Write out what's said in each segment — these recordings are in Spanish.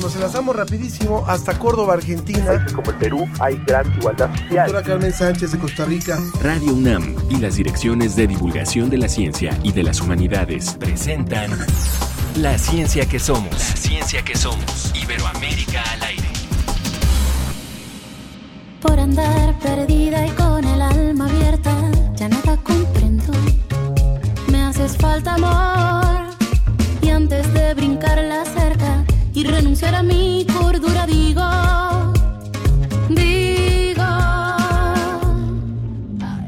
Nos enlazamos rapidísimo hasta Córdoba, Argentina. como el Perú hay gran igualdad social. Doctora Carmen Sánchez de Costa Rica. Radio UNAM y las direcciones de divulgación de la ciencia y de las humanidades presentan La ciencia que somos. La ciencia que somos. Iberoamérica al aire. Por andar perdida y con el alma abierta, ya nada comprendo. Me haces falta amor. Y antes de brincar la cerca y renunciar a mi cordura, digo, digo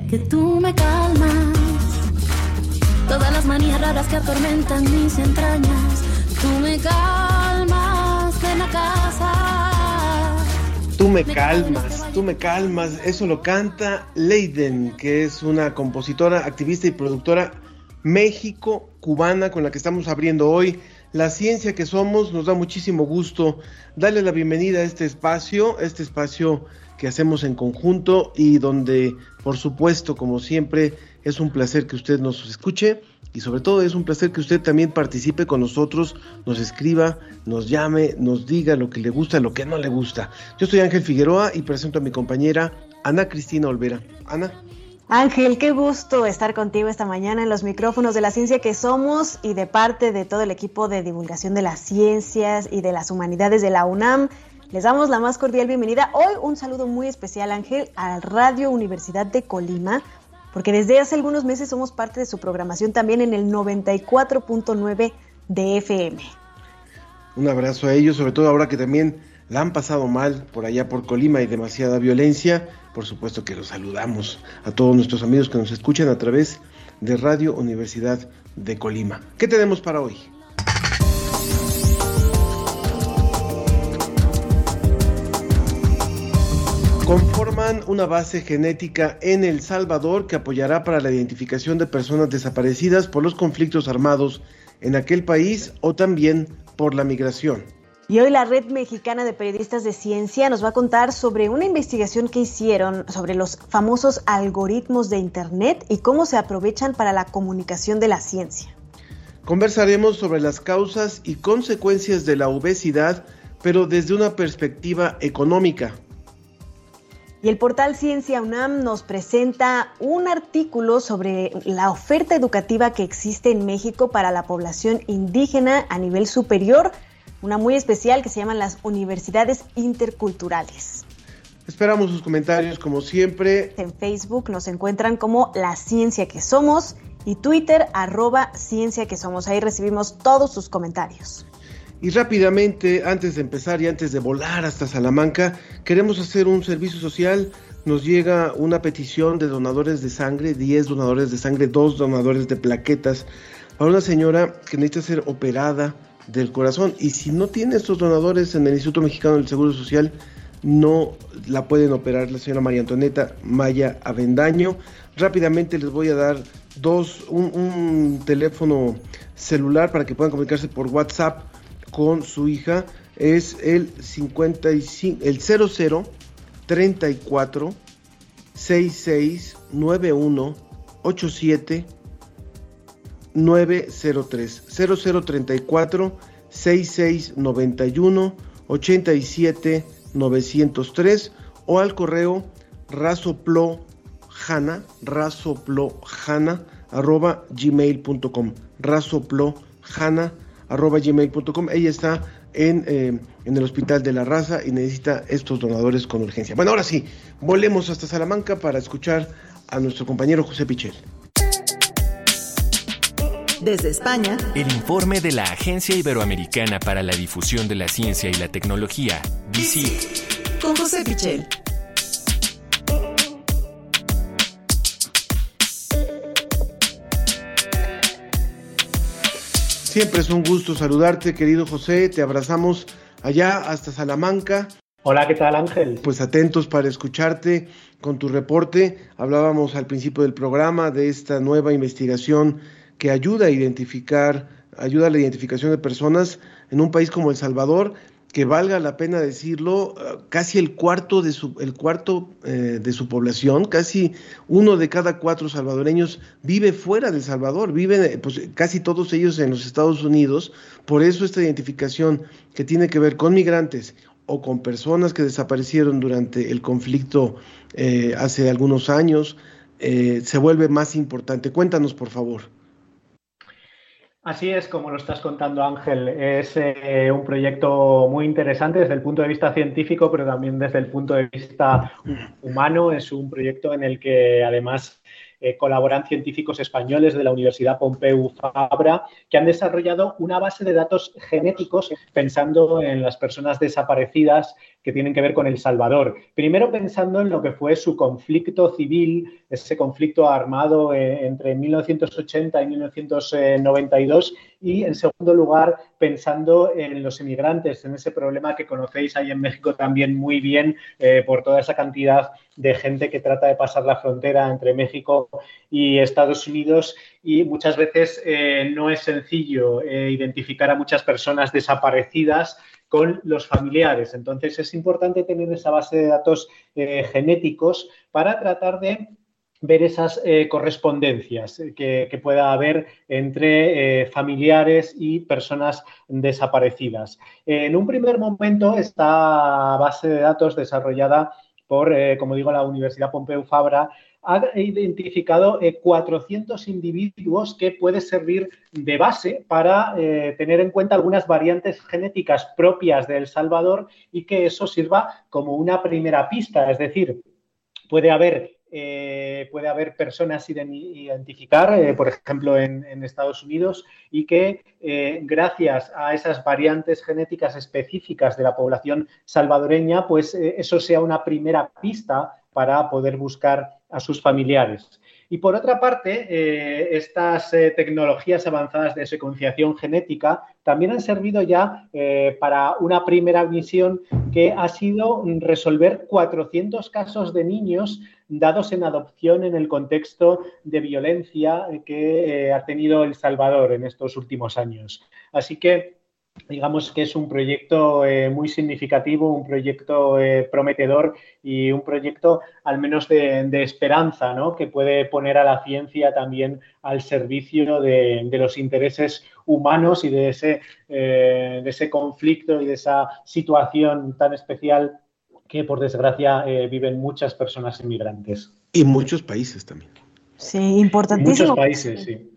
que tú me calmas. Todas las manías raras que atormentan mis entrañas, tú me calmas en la casa. Tú me calmas, tú me calmas. Eso lo canta Leiden, que es una compositora, activista y productora México-cubana con la que estamos abriendo hoy. La ciencia que somos, nos da muchísimo gusto darle la bienvenida a este espacio, este espacio que hacemos en conjunto y donde, por supuesto, como siempre, es un placer que usted nos escuche y sobre todo es un placer que usted también participe con nosotros, nos escriba, nos llame, nos diga lo que le gusta, lo que no le gusta. Yo soy Ángel Figueroa y presento a mi compañera Ana Cristina Olvera. Ana. Ángel, qué gusto estar contigo esta mañana en los micrófonos de la ciencia que somos y de parte de todo el equipo de divulgación de las ciencias y de las humanidades de la UNAM. Les damos la más cordial bienvenida. Hoy un saludo muy especial, Ángel, a Radio Universidad de Colima, porque desde hace algunos meses somos parte de su programación también en el 94.9 de FM. Un abrazo a ellos, sobre todo ahora que también la han pasado mal por allá por Colima y demasiada violencia. Por supuesto que los saludamos a todos nuestros amigos que nos escuchan a través de Radio Universidad de Colima. ¿Qué tenemos para hoy? conforman una base genética en El Salvador que apoyará para la identificación de personas desaparecidas por los conflictos armados en aquel país o también por la migración. Y hoy la Red Mexicana de Periodistas de Ciencia nos va a contar sobre una investigación que hicieron sobre los famosos algoritmos de Internet y cómo se aprovechan para la comunicación de la ciencia. Conversaremos sobre las causas y consecuencias de la obesidad, pero desde una perspectiva económica. Y el portal Ciencia UNAM nos presenta un artículo sobre la oferta educativa que existe en México para la población indígena a nivel superior, una muy especial que se llaman las universidades interculturales. Esperamos sus comentarios como siempre. En Facebook nos encuentran como La Ciencia que Somos y Twitter arroba Ciencia que Somos. Ahí recibimos todos sus comentarios. Y rápidamente, antes de empezar y antes de volar hasta Salamanca, queremos hacer un servicio social. Nos llega una petición de donadores de sangre, 10 donadores de sangre, 2 donadores de plaquetas, para una señora que necesita ser operada del corazón. Y si no tiene estos donadores en el Instituto Mexicano del Seguro Social, no la pueden operar la señora María Antonieta Maya Avendaño. Rápidamente les voy a dar dos, un, un teléfono celular para que puedan comunicarse por WhatsApp con su hija es el 55 el 00 34 66 91 87 903 0034 66 91 87 903 o al correo razoplohana razoplohana arroba gmail.com razoplohana arroba gmail.com. Ella está en, eh, en el Hospital de la Raza y necesita estos donadores con urgencia. Bueno, ahora sí, volemos hasta Salamanca para escuchar a nuestro compañero José Pichel. Desde España, El informe de la Agencia Iberoamericana para la Difusión de la Ciencia y la Tecnología, DICIT. con José Pichel. Siempre es un gusto saludarte, querido José. Te abrazamos allá hasta Salamanca. Hola, ¿qué tal Ángel? Pues atentos para escucharte con tu reporte. Hablábamos al principio del programa de esta nueva investigación que ayuda a identificar, ayuda a la identificación de personas en un país como El Salvador, que valga la pena decirlo, eh, casi el cuarto de su, el cuarto eh, de su población, casi uno de cada cuatro salvadoreños vive fuera de El Salvador, viven eh, pues, casi todos ellos en los Estados Unidos, por eso esta identificación que tiene que ver con migrantes o con personas que desaparecieron durante el conflicto hace algunos años, se vuelve más importante. Cuéntanos, por favor. Así es, como lo estás contando Ángel, es eh, un proyecto muy interesante desde el punto de vista científico, pero también desde el punto de vista humano. Es un proyecto en el que además eh, colaboran científicos españoles de la Universidad Pompeu Fabra, que han desarrollado una base de datos genéticos pensando en las personas desaparecidas que tienen que ver con El Salvador. Primero pensando en lo que fue su conflicto civil, ese conflicto armado eh, entre 1980 y 1992, y en segundo lugar pensando en los inmigrantes, en ese problema que conocéis ahí en México también muy bien eh, por toda esa cantidad de gente que trata de pasar la frontera entre México y Estados Unidos y muchas veces eh, no es sencillo eh, identificar a muchas personas desaparecidas con los familiares. Entonces es importante tener esa base de datos genéticos para tratar de ver esas correspondencias que, pueda haber entre familiares y personas desaparecidas. En un primer momento, esta base de datos desarrollada por, como digo, la Universidad Pompeu Fabra ha identificado 400 eh, individuos que puede servir de base para eh, tener en cuenta algunas variantes genéticas propias de El Salvador y que eso sirva como una primera pista. Es decir, puede haber, eh, puede haber personas identificar, por ejemplo, en, en, Estados Unidos, y que gracias a esas variantes genéticas específicas de la población salvadoreña, pues eso sea una primera pista para poder buscar a sus familiares. Y por otra parte, eh, estas eh, tecnologías avanzadas de secuenciación genética también han servido ya eh, para una primera misión que ha sido resolver 400 casos de niños dados en adopción en el contexto de violencia que ha tenido El Salvador en estos últimos años. Así que digamos que es un proyecto eh, muy significativo, un proyecto eh, prometedor y un proyecto al menos de, esperanza, ¿no? que puede poner a la ciencia también al servicio de, los intereses humanos y de ese, eh, de ese conflicto y de esa situación tan especial que por desgracia viven muchas personas inmigrantes. Y muchos países también. Sí, importantísimo. Muchos países, sí.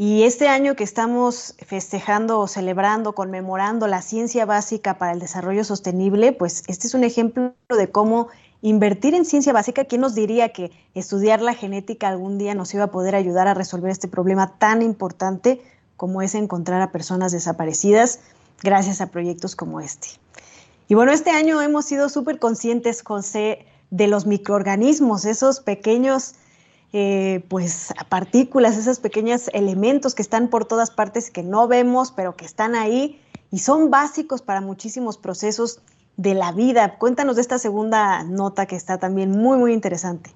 Y este año que estamos festejando o celebrando, conmemorando la ciencia básica para el desarrollo sostenible, pues este es un ejemplo de cómo invertir en ciencia básica. ¿Quién nos diría que estudiar la genética algún día nos iba a poder ayudar a resolver este problema tan importante como es encontrar a personas desaparecidas gracias a proyectos como este? Y bueno, este año hemos sido súper conscientes, José, de los microorganismos, esos pequeños eh, pues partículas, esos pequeños elementos que están por todas partes que no vemos, pero que están ahí y son básicos para muchísimos procesos de la vida. Cuéntanos de esta segunda nota que está también muy, muy interesante.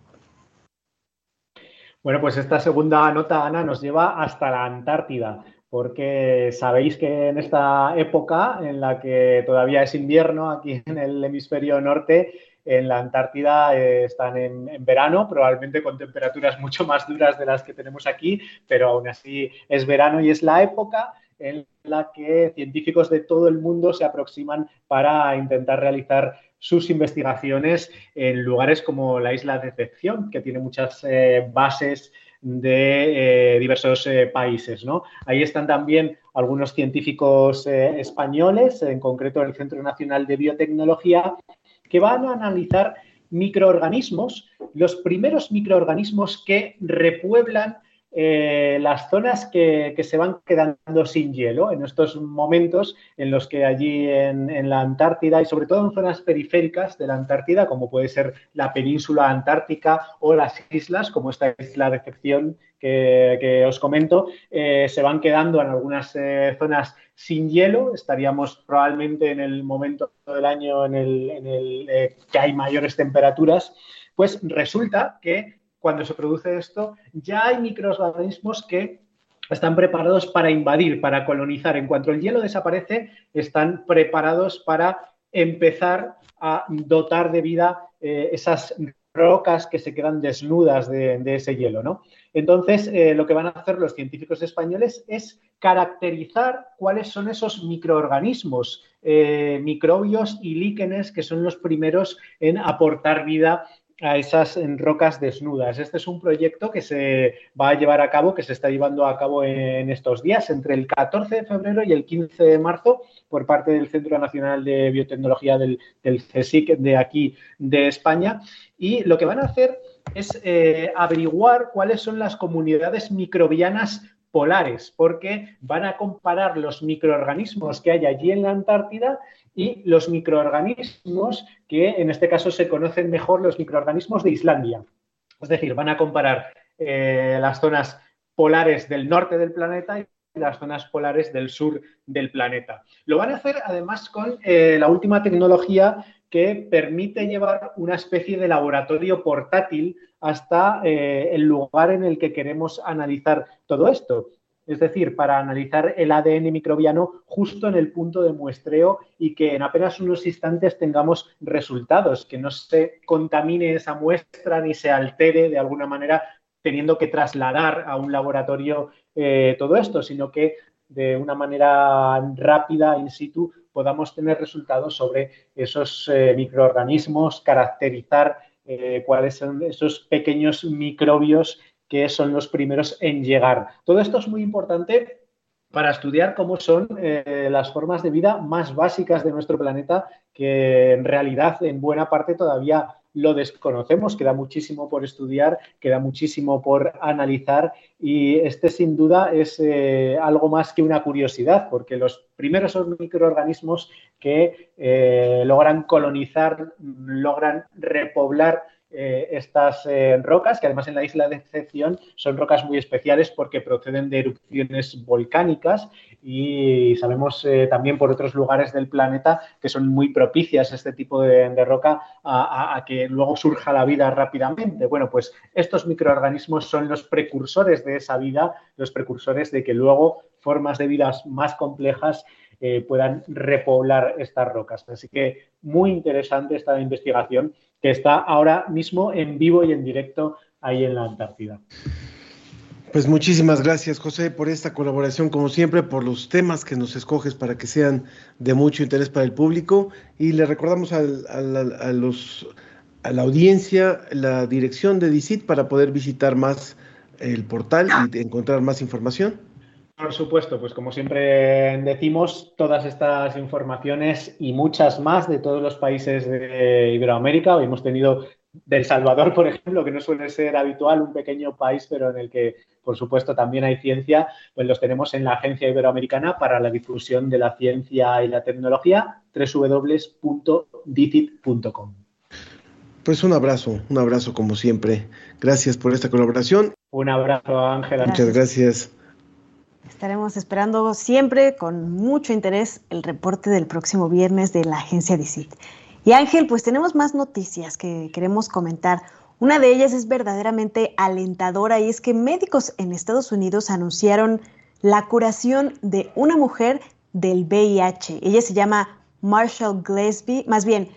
Bueno, pues esta segunda nota, Ana, nos lleva hasta la Antártida, porque sabéis que en esta época en la que todavía es invierno aquí en el hemisferio norte, en la Antártida eh, están en, verano, probablemente con temperaturas mucho más duras de las que tenemos aquí, pero aún así es verano y es la época en la que científicos de todo el mundo se aproximan para intentar realizar sus investigaciones en lugares como la isla de Decepción, que tiene muchas eh, bases de eh, diversos países. ¿no? Ahí están también algunos científicos españoles, en concreto el Centro Nacional de Biotecnología, que van a analizar microorganismos, los primeros microorganismos que repueblan eh, las zonas que, se van quedando sin hielo en estos momentos en los que allí en, la Antártida y sobre todo en zonas periféricas de la Antártida, como puede ser la península antártica o las islas, como esta isla de excepción que, os comento, eh, se van quedando en algunas eh, zonas sin hielo. Estaríamos probablemente en el momento del año en el, que hay mayores temperaturas. Pues resulta que cuando se produce esto, ya hay microorganismos que están preparados para invadir, para colonizar. En cuanto el hielo desaparece, están preparados para empezar a dotar de vida eh, esas rocas que se quedan desnudas de, ese hielo, ¿no? Entonces, eh, lo que van a hacer los científicos españoles es caracterizar cuáles son esos microorganismos, eh, microbios y líquenes que son los primeros en aportar vida a esas rocas desnudas. Este es un proyecto que se va a llevar a cabo, que se está llevando a cabo en estos días, entre el 14 de febrero y el 15 de marzo, por parte del Centro Nacional de Biotecnología del, CSIC de aquí de España. Y lo que van a hacer es eh, averiguar cuáles son las comunidades microbianas polares, porque van a comparar los microorganismos que hay allí en la Antártida y los microorganismos que en este caso se conocen mejor los microorganismos de Islandia. Es decir, van a comparar eh, las zonas polares del norte del planeta y las zonas polares del sur del planeta. Lo van a hacer además con eh, la última tecnología que permite llevar una especie de laboratorio portátil hasta eh, el lugar en el que queremos analizar todo esto. Es decir, para analizar el ADN microbiano justo en el punto de muestreo y que en apenas unos instantes tengamos resultados, que no se contamine esa muestra ni se altere de alguna manera teniendo que trasladar a un laboratorio eh, todo esto, sino que de una manera rápida, in situ, podamos tener resultados sobre esos eh, microorganismos, caracterizar eh, cuáles son esos pequeños microbios que son los primeros en llegar. Todo esto es muy importante para estudiar cómo son eh, las formas de vida más básicas de nuestro planeta, que en realidad en buena parte todavía lo desconocemos, queda muchísimo por estudiar, queda muchísimo por analizar y este sin duda es eh, algo más que una curiosidad, porque los primeros son microorganismos que eh, logran colonizar, logran repoblar eh, estas eh, rocas, que además en la isla de excepción son rocas muy especiales porque proceden de erupciones volcánicas y sabemos eh, también por otros lugares del planeta que son muy propicias este tipo de, roca a, a, que luego surja la vida rápidamente. Bueno, pues estos microorganismos son los precursores de esa vida, los precursores de que luego formas de vidas más complejas puedan repoblar estas rocas. Así que muy interesante esta investigación que está ahora mismo en vivo y en directo ahí en la Antártida. Pues muchísimas gracias, José, por esta colaboración, como siempre, por los temas que nos escoges para que sean de mucho interés para el público. Y le recordamos a, los, a la audiencia la dirección de DICIT para poder visitar más el portal y encontrar más información. Por supuesto, pues como siempre decimos, todas estas informaciones y muchas más de todos los países de Iberoamérica. Hoy hemos tenido del Salvador, por ejemplo, que no suele ser habitual, un pequeño país, pero en el que, por supuesto, también hay ciencia, pues los tenemos en la Agencia Iberoamericana para la Difusión de la Ciencia y la Tecnología, www.dicit.com. Pues un abrazo, un abrazo como siempre. Gracias por esta colaboración. Un abrazo, Ángela. Muchas gracias. Estaremos esperando siempre con mucho interés el reporte del próximo viernes de la agencia DICIT. Y Ángel, pues tenemos más noticias que queremos comentar. Una de ellas es verdaderamente alentadora y es que médicos en Estados Unidos anunciaron la curación de una mujer del VIH. Ella se llama Marshall Gillespie, más bien,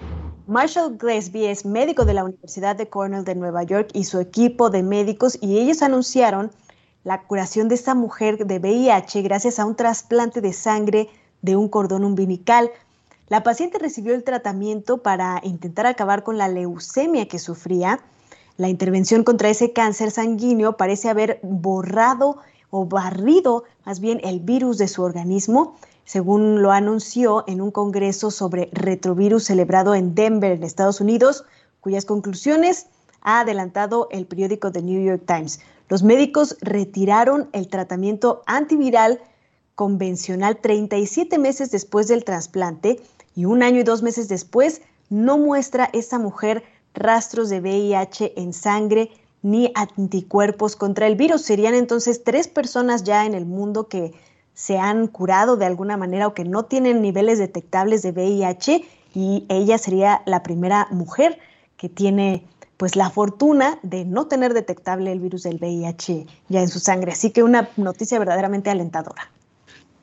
Marshall Gillespie es médico de la Universidad de Cornell de Nueva York y su equipo de médicos y ellos anunciaron la curación de esta mujer de VIH gracias a un trasplante de sangre de un cordón umbilical. La paciente recibió el tratamiento para intentar acabar con la leucemia que sufría. La intervención contra ese cáncer sanguíneo parece haber borrado o barrido más bien el virus de su organismo, según lo anunció en un congreso sobre retrovirus celebrado en Denver, en Estados Unidos, cuyas conclusiones ha adelantado el periódico The New York Times. Los médicos retiraron el tratamiento antiviral convencional 37 meses después del trasplante y un año y dos meses después no muestra esa mujer rastros de VIH en sangre ni anticuerpos contra el virus. Serían entonces tres personas ya en el mundo que se han curado de alguna manera o que no tienen niveles detectables de VIH y ella sería la primera mujer que tiene pues la fortuna de no tener detectable el virus del VIH ya en su sangre. Así que una noticia verdaderamente alentadora.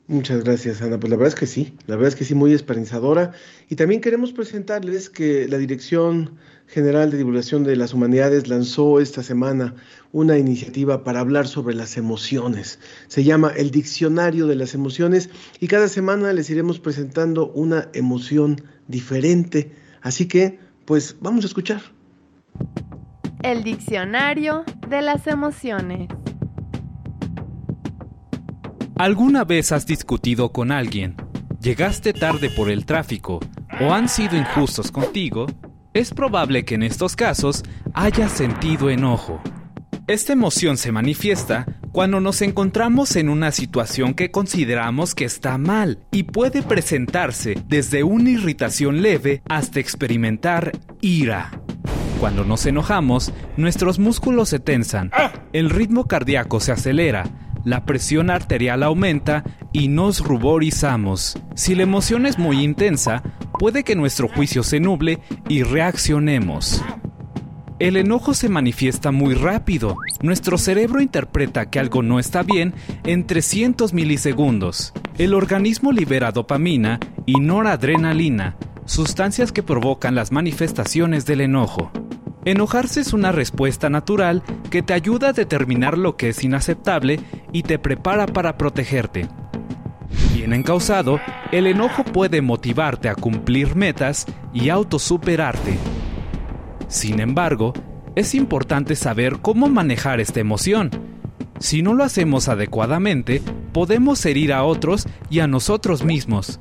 Muchas gracias, Ana. Pues la verdad es que sí, la verdad es que sí, muy esperanzadora. Y también queremos presentarles que la Dirección General de Divulgación de las Humanidades lanzó esta semana una iniciativa para hablar sobre las emociones. Se llama el Diccionario de las Emociones y cada semana les iremos presentando una emoción diferente. Así que, pues vamos a escuchar. El Diccionario de las Emociones. ¿Alguna vez has discutido con alguien? ¿Llegaste tarde por el tráfico? ¿O han sido injustos contigo? Es probable que en estos casos hayas sentido enojo. Esta emoción se manifiesta cuando nos encontramos en una situación que consideramos que está mal y puede presentarse desde una irritación leve hasta experimentar ira. Cuando nos enojamos, nuestros músculos se tensan, el ritmo cardíaco se acelera, la presión arterial aumenta y nos ruborizamos. Si la emoción es muy intensa, puede que nuestro juicio se nuble y reaccionemos. El enojo se manifiesta muy rápido. Nuestro cerebro interpreta que algo no está bien en 300 milisegundos. El organismo libera dopamina y noradrenalina, sustancias que provocan las manifestaciones del enojo. Enojarse es una respuesta natural que te ayuda a determinar lo que es inaceptable y te prepara para protegerte. Bien encausado, el enojo puede motivarte a cumplir metas y autosuperarte. Sin embargo, es importante saber cómo manejar esta emoción. Si no lo hacemos adecuadamente, podemos herir a otros y a nosotros mismos.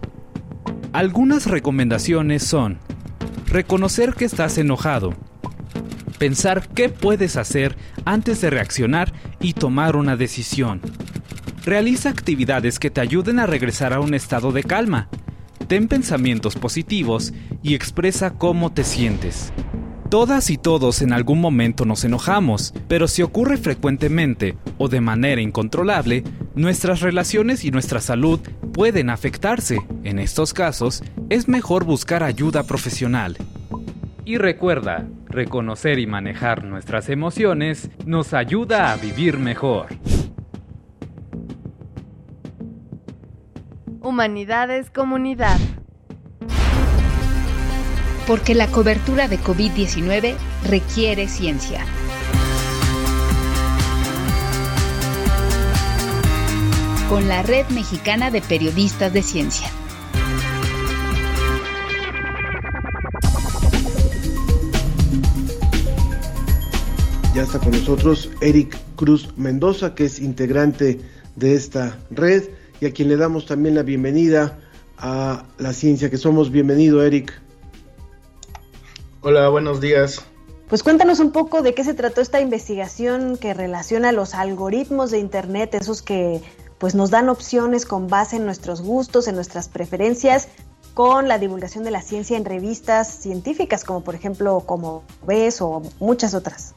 Algunas recomendaciones son reconocer que estás enojado, pensar qué puedes hacer antes de reaccionar y tomar una decisión. Realiza actividades que te ayuden a regresar a un estado de calma. Ten pensamientos positivos y expresa cómo te sientes. Todas y todos en algún momento nos enojamos, pero si ocurre frecuentemente o de manera incontrolable, nuestras relaciones y nuestra salud pueden afectarse. En estos casos, es mejor buscar ayuda profesional. Y recuerda, reconocer y manejar nuestras emociones nos ayuda a vivir mejor. Humanidades Comunidad. Porque la cobertura de COVID-19 requiere ciencia. Con la Red Mexicana de Periodistas de Ciencia. Ya está con nosotros Eric Cruz Mendoza, que es integrante de esta red y a quien le damos también la bienvenida a la ciencia que somos. Bienvenido, Eric. Hola, buenos días. Pues cuéntanos un poco de qué se trató esta investigación que relaciona los algoritmos de Internet, esos que pues nos dan opciones con base en nuestros gustos, en nuestras preferencias, con la divulgación de la ciencia en revistas científicas, como por ejemplo como ves o muchas otras.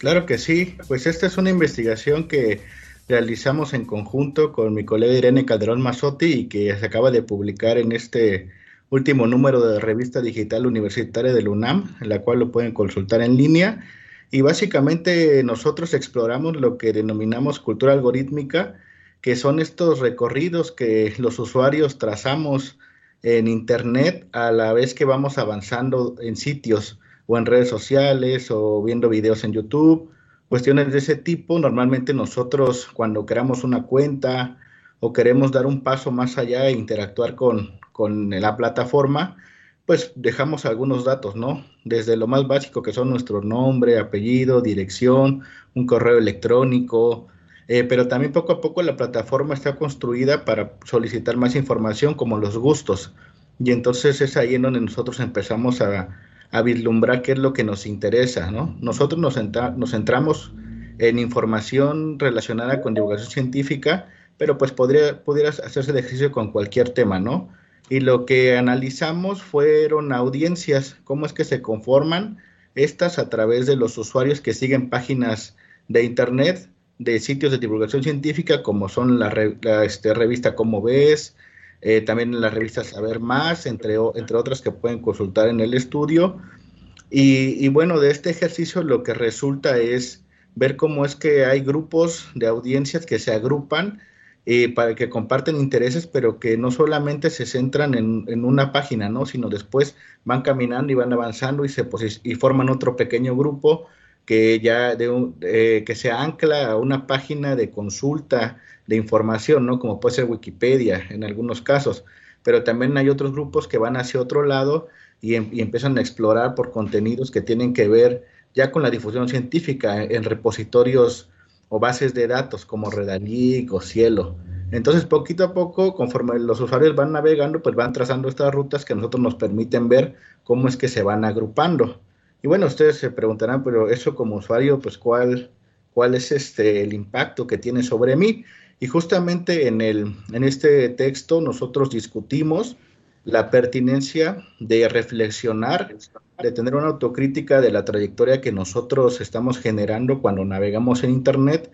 Claro que sí, pues esta es una investigación que realizamos en conjunto con mi colega Irene Calderón Mazzotti y que se acaba de publicar en este último número de la revista digital universitaria del UNAM, en la cual lo pueden consultar en línea. Y básicamente nosotros exploramos lo que denominamos cultura algorítmica, que son estos recorridos que los usuarios trazamos en Internet a la vez que vamos avanzando en sitios o en redes sociales o viendo videos en YouTube, cuestiones de ese tipo. Normalmente nosotros cuando creamos una cuenta o queremos dar un paso más allá e interactuar con, con la plataforma, pues dejamos algunos datos, ¿no? Desde lo más básico que son nuestro nombre, apellido, dirección, un correo electrónico, eh, pero también poco a poco la plataforma está construida para solicitar más información como los gustos. Y entonces es ahí en donde nosotros empezamos a, a vislumbrar qué es lo que nos interesa, ¿no? Nosotros nos, nos centramos en información relacionada con divulgación científica, pero pues podría, hacerse el ejercicio con cualquier tema, ¿no? Y lo que analizamos fueron audiencias, cómo es que se conforman estas a través de los usuarios que siguen páginas de internet, de sitios de divulgación científica, como son la, este, revista Cómo Ves, eh, también en las revistas Saber Más, entre, entre otras que pueden consultar en el estudio, Y, bueno, de este ejercicio lo que resulta es ver cómo es que hay grupos de audiencias que se agrupan eh, para que comparten intereses, pero que no solamente se centran en, una página, ¿no? Sino después van caminando y van avanzando y se y forman otro pequeño grupo que ya de que se ancla a una página de consulta de información, ¿no? Como puede ser Wikipedia en algunos casos, pero también hay otros grupos que van hacia otro lado y, em, empiezan a explorar por contenidos que tienen que ver ya con la difusión científica en, repositorios o bases de datos como Redalic o Cielo. Entonces, poquito a poco, conforme los usuarios van navegando, pues van trazando estas rutas que a nosotros nos permiten ver cómo es que se van agrupando. Y bueno, ustedes se preguntarán, pero eso como usuario, pues cuál, cuál es este el impacto que tiene sobre mí. Y justamente en, el, en este texto nosotros discutimos la pertinencia de reflexionar, de tener una autocrítica de la trayectoria que nosotros estamos generando cuando navegamos en Internet,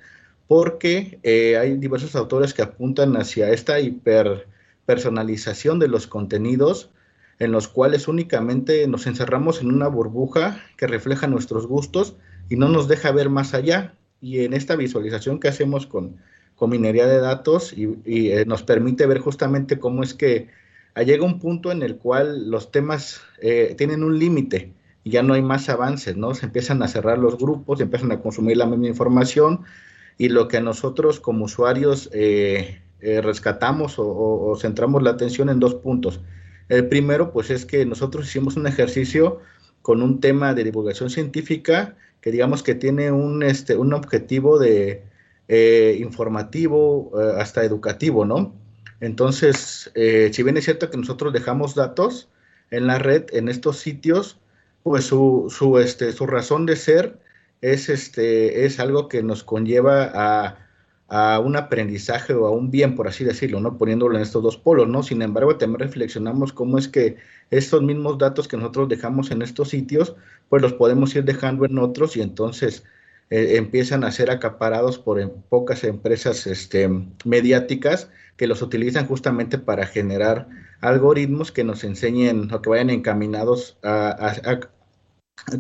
porque eh, hay diversos autores que apuntan hacia esta hiperpersonalización de los contenidos en los cuales únicamente nos encerramos en una burbuja que refleja nuestros gustos y no nos deja ver más allá. Y en esta visualización que hacemos con, con minería de datos y, eh, nos permite ver justamente cómo es que llega un punto en el cual los temas eh, tienen un límite y ya no hay más avances, ¿no? Se empiezan a cerrar los grupos, se empiezan a consumir la misma información y lo que nosotros como usuarios eh, rescatamos o, o centramos la atención en dos puntos el primero, pues es que nosotros hicimos un ejercicio con un tema de divulgación científica que digamos que tiene un, este, un objetivo de eh, informativo eh, hasta educativo, ¿no? Entonces, eh, si bien es cierto que nosotros dejamos datos en la red, en estos sitios, pues su, su, este, su razón de ser es, este, es algo que nos conlleva a a un aprendizaje o a un bien, por así decirlo, ¿no? Poniéndolo en estos dos polos, ¿no? Sin embargo, también reflexionamos cómo es que estos mismos datos que nosotros dejamos en estos sitios, pues los podemos ir dejando en otros y entonces eh, empiezan a ser acaparados por em, pocas empresas este, mediáticas que los utilizan justamente para generar algoritmos que nos enseñen o que vayan encaminados a,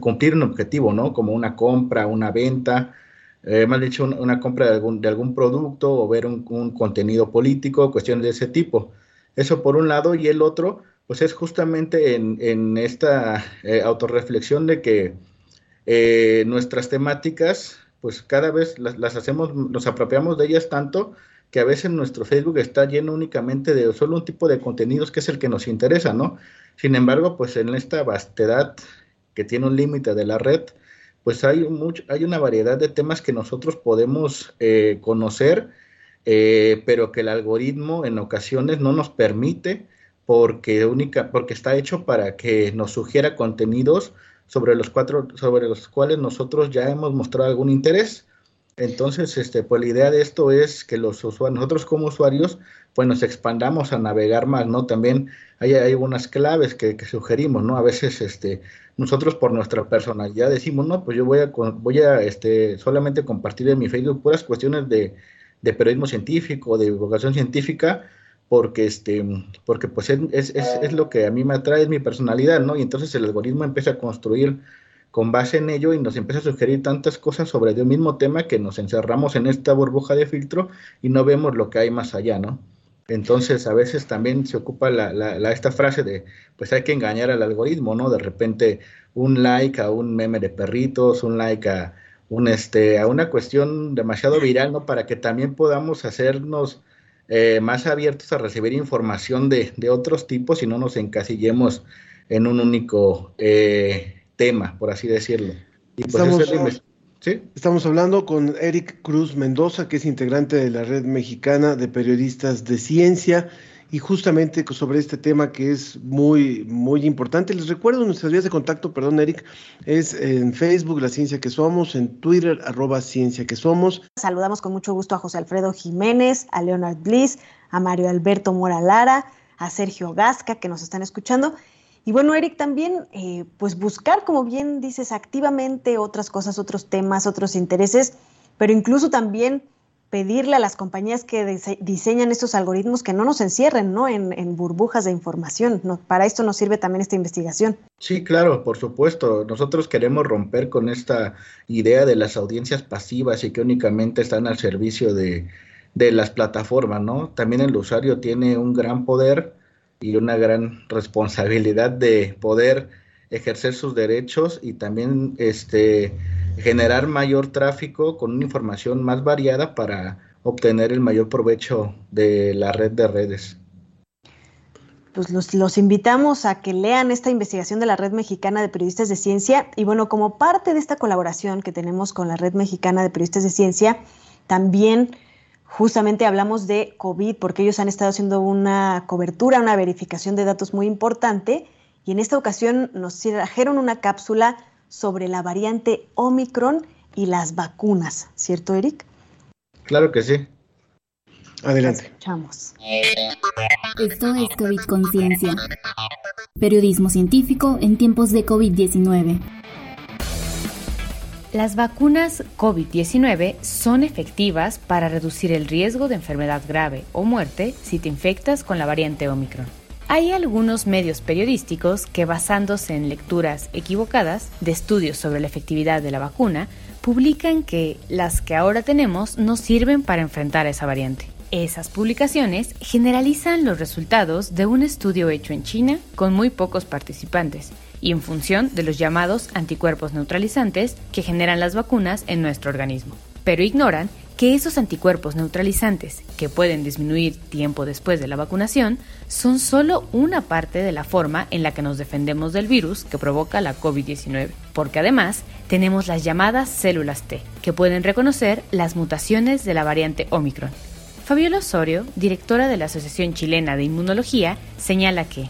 cumplir un objetivo, ¿no? Como una compra, una venta, eh, más dicho, una, compra de algún, de algún producto o ver un, contenido político, cuestiones de ese tipo. Eso por un lado, y el otro, pues es justamente en, esta eh, autorreflexión de que eh, nuestras temáticas, pues cada vez las, las, hacemos, nos apropiamos de ellas tanto que a veces nuestro Facebook está lleno únicamente de solo un tipo de contenidos que es el que nos interesa, ¿no? Sin embargo, pues en esta vastedad que tiene un límite de la red, pues hay, mucho, hay una variedad de temas que nosotros podemos eh, conocer, eh, pero que el algoritmo en ocasiones no nos permite porque, única, porque está hecho para que nos sugiera contenidos sobre los, cuatro, sobre los cuales nosotros ya hemos mostrado algún interés. Entonces, este, pues la idea de esto es que los usuarios, nosotros como usuarios, pues nos expandamos a navegar más, ¿no? También hay, hay algunas claves que, sugerimos, ¿no? A veces, este, nosotros por nuestra personalidad decimos, no, pues yo voy a, voy a este, solamente compartir en mi Facebook puras cuestiones de, de periodismo científico, de divulgación científica, porque, este, porque pues es, es, es, lo que a mí me atrae, es mi personalidad, ¿no? Y entonces el algoritmo empieza a construir con base en ello y nos empieza a sugerir tantas cosas sobre el mismo tema que nos encerramos en esta burbuja de filtro y no vemos lo que hay más allá, ¿no? Entonces, a veces también se ocupa la, la, esta frase de, pues hay que engañar al algoritmo, ¿no? De repente, un like a un meme de perritos, un like a, un, este, a una cuestión demasiado viral, ¿no? Para que también podamos hacernos eh, más abiertos a recibir información de, de, otros tipos y no nos encasillemos en un único eh, tema, por así decirlo. Y pues Estamos hablando con Eric Cruz Mendoza, que es integrante de la Red Mexicana de Periodistas de Ciencia, y justamente sobre este tema que es muy, muy importante. Les recuerdo nuestras vías de contacto, perdón, Eric, es en Facebook, La Ciencia que Somos, en Twitter, arroba Ciencia que Somos. Saludamos con mucho gusto a José Alfredo Jiménez, a Leonard Bliss, a Mario Alberto Mora Lara, a Sergio Gasca, que nos están escuchando. Y bueno, Eric, también eh, pues buscar, como bien dices, activamente otras cosas, otros temas, otros intereses, pero incluso también pedirle a las compañías que diseñan estos algoritmos que no nos encierren ¿no? En, burbujas de información. Para esto nos sirve también esta investigación. Sí, claro, por supuesto. Nosotros queremos romper con esta idea de las audiencias pasivas y que únicamente están al servicio de, de las plataformas, ¿no? También el usuario tiene un gran poder y una gran responsabilidad de poder ejercer sus derechos y también este generar mayor tráfico con una información más variada para obtener el mayor provecho de la red de redes. Pues los, invitamos a que lean esta investigación de la Red Mexicana de Periodistas de Ciencia. Y bueno, como parte de esta colaboración que tenemos con la Red Mexicana de Periodistas de Ciencia, también justamente hablamos de COVID, porque ellos han estado haciendo una cobertura, una verificación de datos muy importante. Y en esta ocasión nos trajeron una cápsula sobre la variante Omicron y las vacunas, ¿cierto, Eric? Claro que sí. Adelante. Escuchamos. Esto es COVID Conciencia. Periodismo científico en tiempos de COVID-19. Las vacunas COVID-19 son efectivas para reducir el riesgo de enfermedad grave o muerte si te infectas con la variante Omicron. Hay algunos medios periodísticos que basándose en lecturas equivocadas de estudios sobre la efectividad de la vacuna, publican que las que ahora tenemos no sirven para enfrentar a esa variante. Esas publicaciones generalizan los resultados de un estudio hecho en China con muy pocos participantes y en función de los llamados anticuerpos neutralizantes que generan las vacunas en nuestro organismo. Pero ignoran que esos anticuerpos neutralizantes, que pueden disminuir tiempo después de la vacunación, son solo una parte de la forma en la que nos defendemos del virus que provoca la COVID-19, porque además tenemos las llamadas células T, que pueden reconocer las mutaciones de la variante Omicron. Fabiola Osorio, directora de la Asociación Chilena de Inmunología, señala que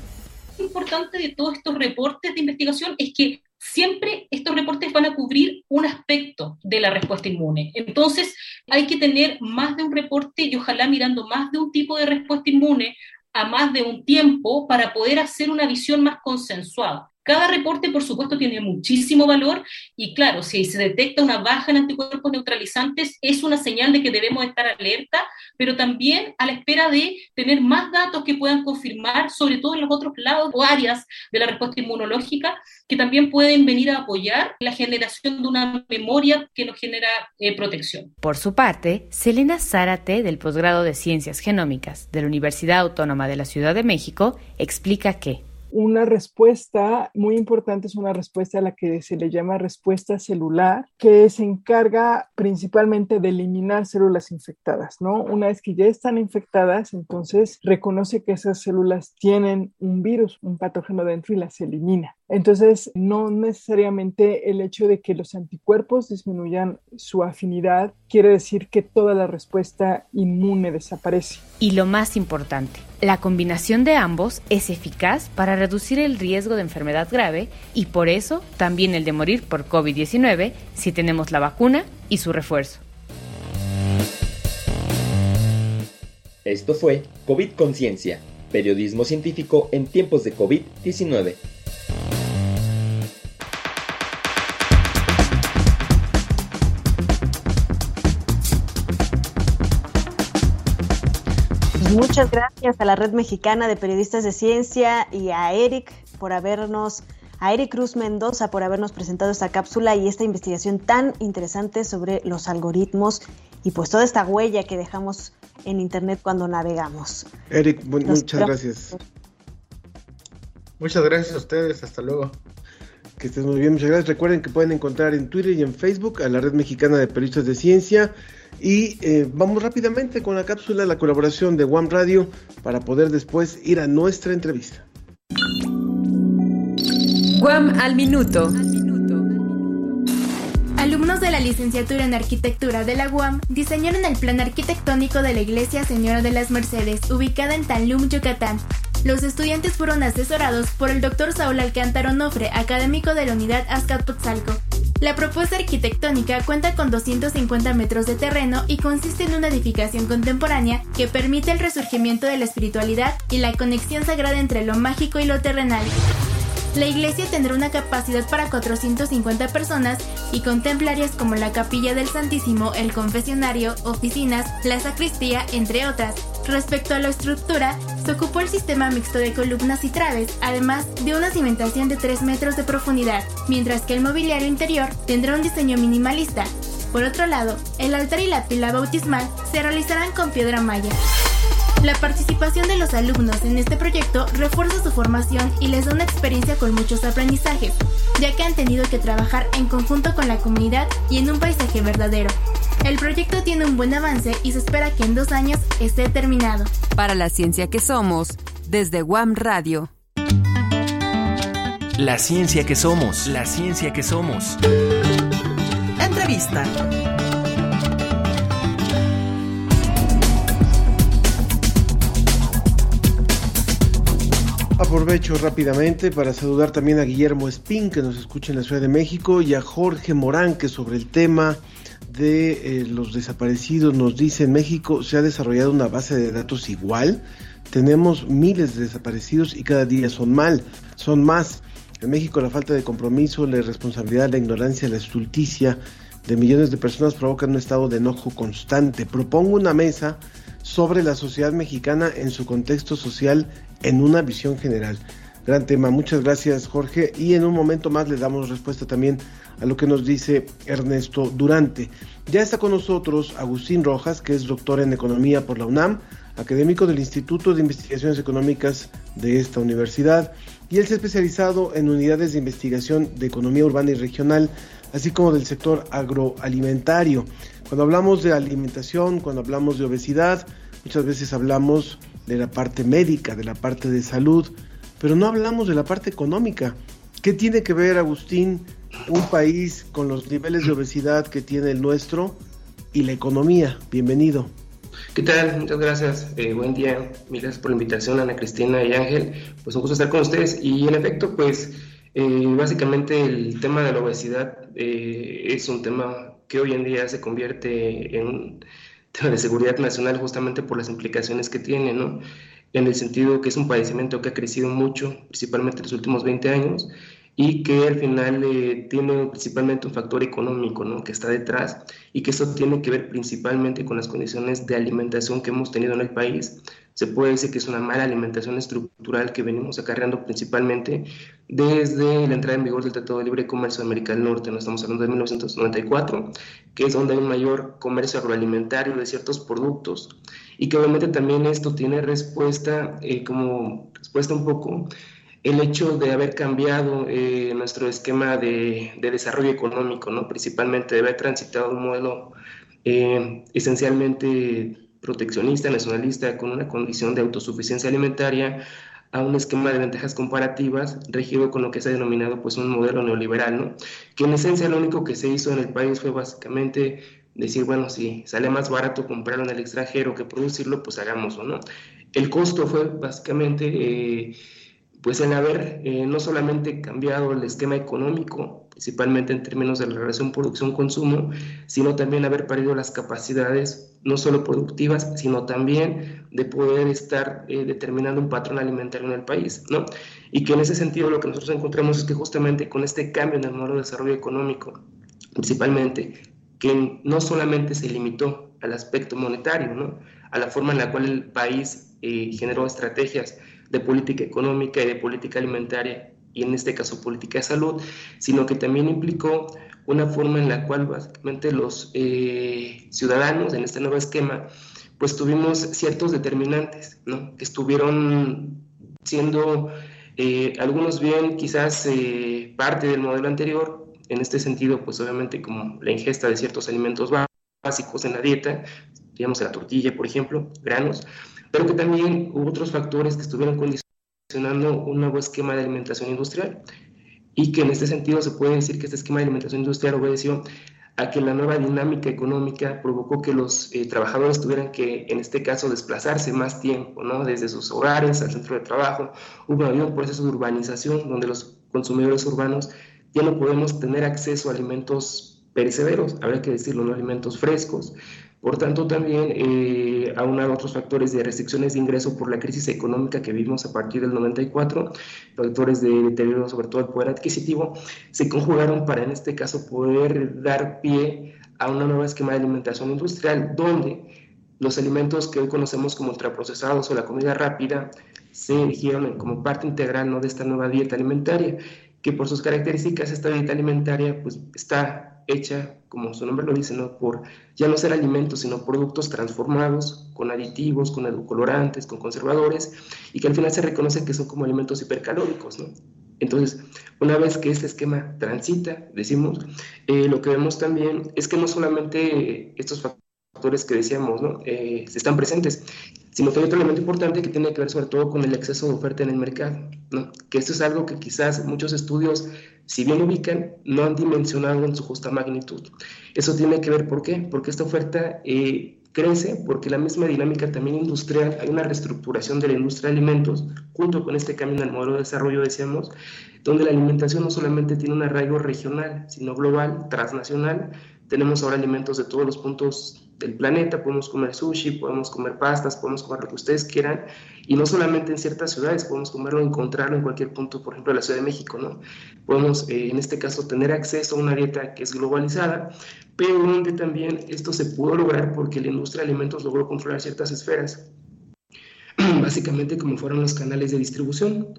importante de todos estos reportes de investigación es que siempre estos reportes van a cubrir un aspecto de la respuesta inmune. Entonces, hay que tener más de un reporte y ojalá mirando más de un tipo de respuesta inmune a más de un tiempo para poder hacer una visión más consensuada. Cada reporte, por supuesto, tiene muchísimo valor y claro, si se detecta una baja en anticuerpos neutralizantes, es una señal de que debemos estar alerta, pero también a la espera de tener más datos que puedan confirmar, sobre todo en los otros lados o áreas de la respuesta inmunológica, que también pueden venir a apoyar la generación de una memoria que nos genera eh, protección. Por su parte, Selena Zárate, del posgrado de Ciencias Genómicas de la Universidad Autónoma de la Ciudad de México, explica que una respuesta muy importante es una respuesta a la que se le llama respuesta celular, que se encarga principalmente de eliminar células infectadas, ¿no? Una vez que ya están infectadas, entonces reconoce que esas células tienen un virus, un patógeno dentro y las elimina. Entonces, no necesariamente el hecho de que los anticuerpos disminuyan su afinidad quiere decir que toda la respuesta inmune desaparece. Y lo más importante, la combinación de ambos es eficaz para reducir el riesgo de enfermedad grave y por eso también el de morir por COVID-19 si tenemos la vacuna y su refuerzo. Esto fue COVID Conciencia, periodismo científico en tiempos de COVID-19. Muchas gracias a la Red Mexicana de Periodistas de Ciencia y a Eric por habernos, a Eric Cruz Mendoza por habernos presentado esta cápsula y esta investigación tan interesante sobre los algoritmos y pues toda esta huella que dejamos en Internet cuando navegamos. Eric, muchas gracias. Muchas gracias a ustedes, hasta luego. Que estés muy bien, muchas gracias. Recuerden que pueden encontrar en Twitter y en Facebook a la Red Mexicana de Periodistas de Ciencia. Y eh, vamos rápidamente con la cápsula de la colaboración de One Radio para poder después ir a nuestra entrevista. Guam al minuto. Alumnos de la licenciatura en arquitectura de la UAM diseñaron el plan arquitectónico de la iglesia Señora de las Mercedes, ubicada en Tanlum, Yucatán. Los estudiantes fueron asesorados por el doctor Saúl Alcántara Onofre, académico de la unidad Azcapotzalco, la propuesta arquitectónica cuenta con 250 metros de terreno y consiste en una edificación contemporánea que permite el resurgimiento de la espiritualidad y la conexión sagrada entre lo mágico y lo terrenal. La iglesia tendrá una capacidad para 450 personas y contempla áreas como la capilla del Santísimo, el confesionario, oficinas, la sacristía, entre otras. Respecto a la estructura, se ocupó el sistema mixto de columnas y traves, además de una cimentación de 3 metros de profundidad, mientras que el mobiliario interior tendrá un diseño minimalista. Por otro lado, el altar y la pila bautismal se realizarán con piedra maya. La participación de los alumnos en este proyecto refuerza su formación y les da una experiencia con muchos aprendizajes, ya que han tenido que trabajar en conjunto con la comunidad y en un paisaje verdadero. El proyecto tiene un buen avance y se espera que en dos años esté terminado. Para la ciencia que somos, desde Guam Radio. La ciencia que somos, la ciencia que somos. Entrevista. Aprovecho rápidamente para saludar también a Guillermo Espín, que nos escucha en la Ciudad de México, y a Jorge Morán, que sobre el tema de eh, los desaparecidos nos dice en México se ha desarrollado una base de datos igual. Tenemos miles de desaparecidos y cada día son mal, son más. En México la falta de compromiso, la irresponsabilidad, la ignorancia, la estulticia de millones de personas provocan un estado de enojo constante. Propongo una mesa sobre la sociedad mexicana en su contexto social en una visión general. Gran tema, muchas gracias Jorge y en un momento más le damos respuesta también a lo que nos dice Ernesto Durante. Ya está con nosotros Agustín Rojas, que es doctor en economía por la UNAM, académico del Instituto de Investigaciones Económicas de esta universidad y él se ha especializado en unidades de investigación de economía urbana y regional, así como del sector agroalimentario. Cuando hablamos de alimentación, cuando hablamos de obesidad, muchas veces hablamos de la parte médica, de la parte de salud, pero no hablamos de la parte económica. ¿Qué tiene que ver, Agustín, un país con los niveles de obesidad que tiene el nuestro y la economía? Bienvenido. ¿Qué tal? Muchas gracias. Eh, buen día. Mil gracias por la invitación, Ana Cristina y Ángel. Pues un gusto estar con ustedes. Y en efecto, pues eh, básicamente el tema de la obesidad eh, es un tema que hoy en día se convierte en un tema de seguridad nacional justamente por las implicaciones que tiene, ¿no? en el sentido que es un padecimiento que ha crecido mucho, principalmente en los últimos 20 años, y que al final eh, tiene principalmente un factor económico ¿no? que está detrás y que eso tiene que ver principalmente con las condiciones de alimentación que hemos tenido en el país. Se puede decir que es una mala alimentación estructural que venimos acarreando principalmente desde la entrada en vigor del Tratado de Libre Comercio de América del Norte, no estamos hablando de 1994, que es donde hay un mayor comercio agroalimentario de ciertos productos y que obviamente también esto tiene respuesta, eh, como respuesta un poco el hecho de haber cambiado eh, nuestro esquema de, desarrollo económico, ¿no? principalmente de haber transitado un modelo eh, esencialmente proteccionista, nacionalista, con una condición de autosuficiencia alimentaria, a un esquema de ventajas comparativas regido con lo que se ha denominado pues un modelo neoliberal, ¿no? que en esencia lo único que se hizo en el país fue básicamente decir, bueno, si sale más barato comprarlo en el extranjero que producirlo, pues hagámoslo, ¿no? El costo fue básicamente... Eh, pues el haber eh, no solamente cambiado el esquema económico, principalmente en términos de la relación producción-consumo, sino también haber perdido las capacidades no solo productivas, sino también de poder estar eh, determinando un patrón alimentario en el país, ¿no? Y que en ese sentido lo que nosotros encontramos es que justamente con este cambio en el modelo de desarrollo económico, principalmente, que no solamente se limitó al aspecto monetario, ¿no? A la forma en la cual el país eh, generó estrategias de política económica y de política alimentaria y en este caso política de salud, sino que también implicó una forma en la cual básicamente los eh, ciudadanos en este nuevo esquema pues tuvimos ciertos determinantes, ¿no? que estuvieron siendo eh, algunos bien quizás eh, parte del modelo anterior, en este sentido pues obviamente como la ingesta de ciertos alimentos básicos en la dieta, digamos la tortilla por ejemplo, granos, pero que también hubo otros factores que estuvieron condicionando un nuevo esquema de alimentación industrial y que en este sentido se puede decir que este esquema de alimentación industrial obedeció a que la nueva dinámica económica provocó que los eh, trabajadores tuvieran que, en este caso, desplazarse más tiempo, ¿no? Desde sus hogares al centro de trabajo. Hubo un proceso de urbanización donde los consumidores urbanos ya no podemos tener acceso a alimentos perecederos, habría que decirlo, no alimentos frescos, Por tanto, también, eh, aunado a otros factores de restricciones de ingreso por la crisis económica que vimos a partir del 94, factores de deterioro, sobre todo el poder adquisitivo, se conjugaron para, en este caso, poder dar pie a una nueva esquema de alimentación industrial, donde los alimentos que hoy conocemos como ultraprocesados o la comida rápida se eligieron como parte integral ¿no? de esta nueva dieta alimentaria, que por sus características esta dieta alimentaria pues, está hecha, como su nombre lo dice, ¿no? por ya no ser alimentos, sino productos transformados, con aditivos, con edulcorantes, con conservadores, y que al final se reconoce que son como alimentos hipercalóricos. ¿no? Entonces, una vez que este esquema transita, decimos, eh, lo que vemos también es que no solamente estos factores que decíamos ¿no? Eh, están presentes, sino que hay otro elemento importante que tiene que ver sobre todo con el exceso de oferta en el mercado, ¿no? que esto es algo que quizás muchos estudios, si bien ubican, no han dimensionado en su justa magnitud. Eso tiene que ver, ¿por qué? Porque esta oferta eh, crece porque la misma dinámica también industrial, hay una reestructuración de la industria de alimentos, junto con este cambio el modelo de desarrollo, decíamos, donde la alimentación no solamente tiene un arraigo regional, sino global, transnacional. Tenemos ahora alimentos de todos los puntos del planeta, podemos comer sushi, podemos comer pastas, podemos comer lo que ustedes quieran, y no solamente en ciertas ciudades, podemos comerlo, encontrarlo en cualquier punto, por ejemplo, de la Ciudad de México, ¿no? Podemos, eh, en este caso, tener acceso a una dieta que es globalizada, pero donde también esto se pudo lograr porque la industria de alimentos logró controlar ciertas esferas, básicamente como fueron los canales de distribución.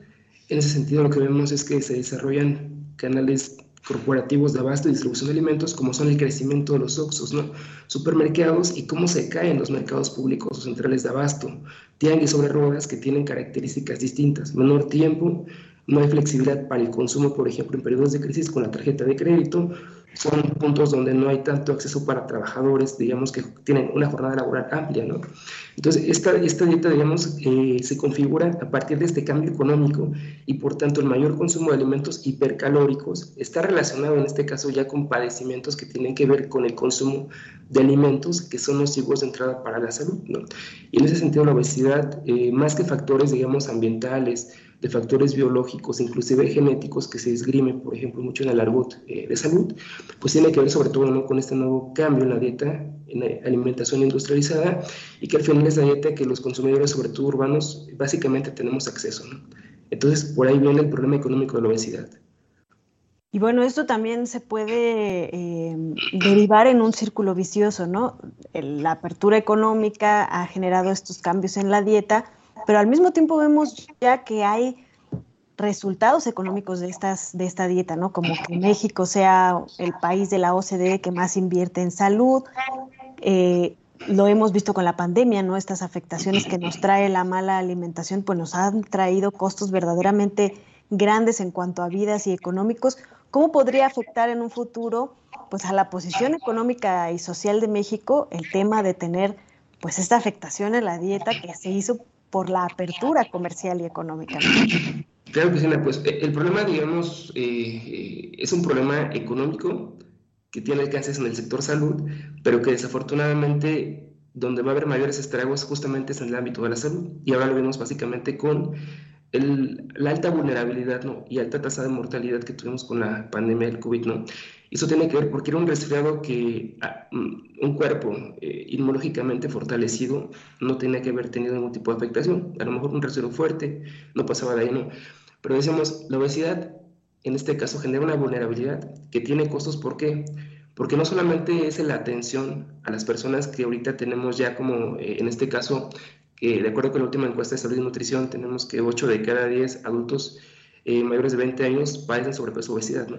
En ese sentido, lo que vemos es que se desarrollan canales corporativos de abasto y distribución de alimentos, como son el crecimiento de los OXOS, supermercados y cómo se caen los mercados públicos o centrales de abasto, tianguis sobre ruedas que tienen características distintas, menor tiempo, no hay flexibilidad para el consumo, por ejemplo, en periodos de crisis con la tarjeta de crédito, son puntos donde no hay tanto acceso para trabajadores, digamos, que tienen una jornada laboral amplia, ¿no? Entonces, esta, esta dieta, digamos, eh, se configura a partir de este cambio económico y, por tanto, el mayor consumo de alimentos hipercalóricos está relacionado, en este caso, ya con padecimientos que tienen que ver con el consumo de alimentos que son nocivos de entrada para la salud, ¿no? Y en ese sentido, la obesidad, eh, más que factores, digamos, ambientales, de factores biológicos, inclusive genéticos, que se esgrimen, por ejemplo, mucho en el argot eh, de salud, pues tiene que ver sobre todo con este nuevo cambio en la dieta, en la alimentación industrializada, y que al final es la dieta que los consumidores, sobre todo urbanos, básicamente tenemos acceso. Entonces, por ahí viene el problema económico de la obesidad. Y bueno, esto también se puede eh, derivar en un círculo vicioso, ¿no? La apertura económica ha generado estos cambios en la dieta, pero al mismo tiempo vemos ya que hay resultados económicos de, estas, de esta dieta, ¿no? Como que México sea el país de la OCDE que más invierte en salud. Eh, lo hemos visto con la pandemia, ¿no? Estas afectaciones que nos trae la mala alimentación, pues nos han traído costos verdaderamente grandes en cuanto a vidas y económicos. ¿Cómo podría afectar en un futuro, pues, a la posición económica y social de México el tema de tener, pues, esta afectación en la dieta que se hizo por la apertura comercial y económica. Claro, Cristina, pues eh, el problema, digamos, eh, eh, es un problema económico que tiene alcances en el sector salud, pero que desafortunadamente donde va a haber mayores estragos justamente es en el ámbito de la salud. Y ahora lo vemos básicamente con el, la alta vulnerabilidad ¿no? y alta tasa de mortalidad que tuvimos con la pandemia del COVID. ¿no? Eso tiene que ver porque era un resfriado que ah, mm, un cuerpo eh, inmunológicamente fortalecido no tenía que haber tenido ningún tipo de afectación. A lo mejor un resfriado fuerte no pasaba de ahí, ¿no? Pero decíamos, la obesidad en este caso genera una vulnerabilidad que tiene costos. ¿Por qué? Porque no solamente es la atención a las personas que ahorita tenemos ya como, eh, en este caso, que de acuerdo con la última encuesta de salud y nutrición, tenemos que 8 de cada 10 adultos eh, mayores de 20 años padecen sobrepeso obesidad, ¿no?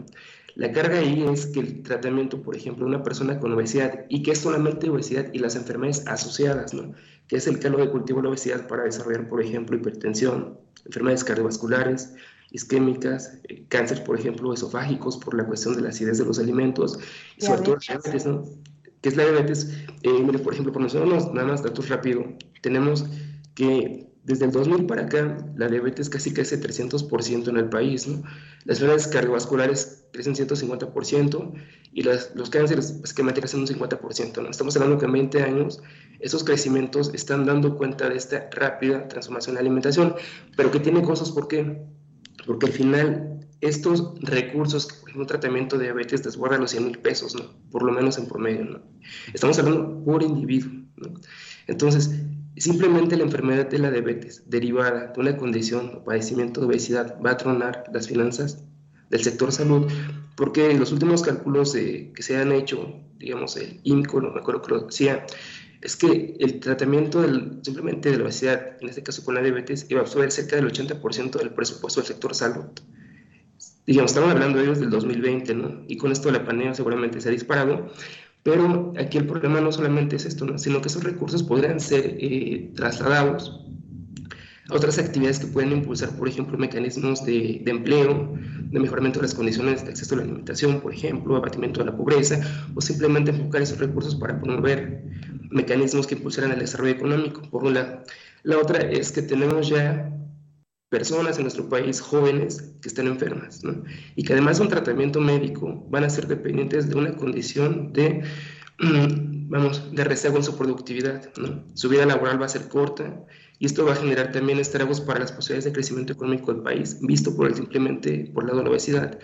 La carga ahí es que el tratamiento, por ejemplo, de una persona con obesidad y que es solamente obesidad y las enfermedades asociadas, ¿no? que es el calor de cultivo de la obesidad para desarrollar, por ejemplo, hipertensión, enfermedades cardiovasculares, isquémicas, eh, cáncer, por ejemplo, esofágicos por la cuestión de la acidez de los alimentos, y sobre todo diabetes, ¿no? ¿Qué es la diabetes? Eh, mire, por ejemplo, por mencionarnos nada más datos rápido, tenemos que desde el 2000 para acá, la diabetes casi crece 300% en el país, ¿no? Las enfermedades cardiovasculares crecen 150% y las, los cánceres básicamente crecen un 50%, ¿no? Estamos hablando que en 20 años esos crecimientos están dando cuenta de esta rápida transformación de la alimentación, pero que tiene cosas, ¿por qué? Porque al final estos recursos, por ejemplo, un tratamiento de diabetes desborda los 100 mil pesos, ¿no? Por lo menos en promedio, ¿no? Estamos hablando por individuo, ¿no? Entonces, simplemente la enfermedad de la diabetes derivada de una condición o padecimiento de obesidad va a tronar las finanzas del sector salud, porque en los últimos cálculos que se han hecho, digamos, el INCO, no me acuerdo que lo decía, es que el tratamiento simplemente de la obesidad, en este caso con la diabetes, iba a absorber cerca del 80% del presupuesto del sector salud digamos, estamos hablando ellos del 2020, ¿no? Y con esto la pandemia seguramente se ha disparado, pero aquí el problema no solamente es esto, ¿no? sino que esos recursos podrían ser eh, trasladados a otras actividades que pueden impulsar, por ejemplo, mecanismos de, de, empleo, de mejoramiento de las condiciones de acceso a la alimentación, por ejemplo, abatimiento de la pobreza, o simplemente enfocar esos recursos para promover mecanismos que impulsaran el desarrollo económico, por un lado. La otra es que tenemos ya personas en nuestro país jóvenes que están enfermas, ¿no? Y que además de un tratamiento médico van a ser dependientes de una condición de, vamos, de rezago en su productividad, ¿no? Su vida laboral va a ser corta y esto va a generar también estragos para las posibilidades de crecimiento económico del país, visto por el, simplemente por lado de la obesidad,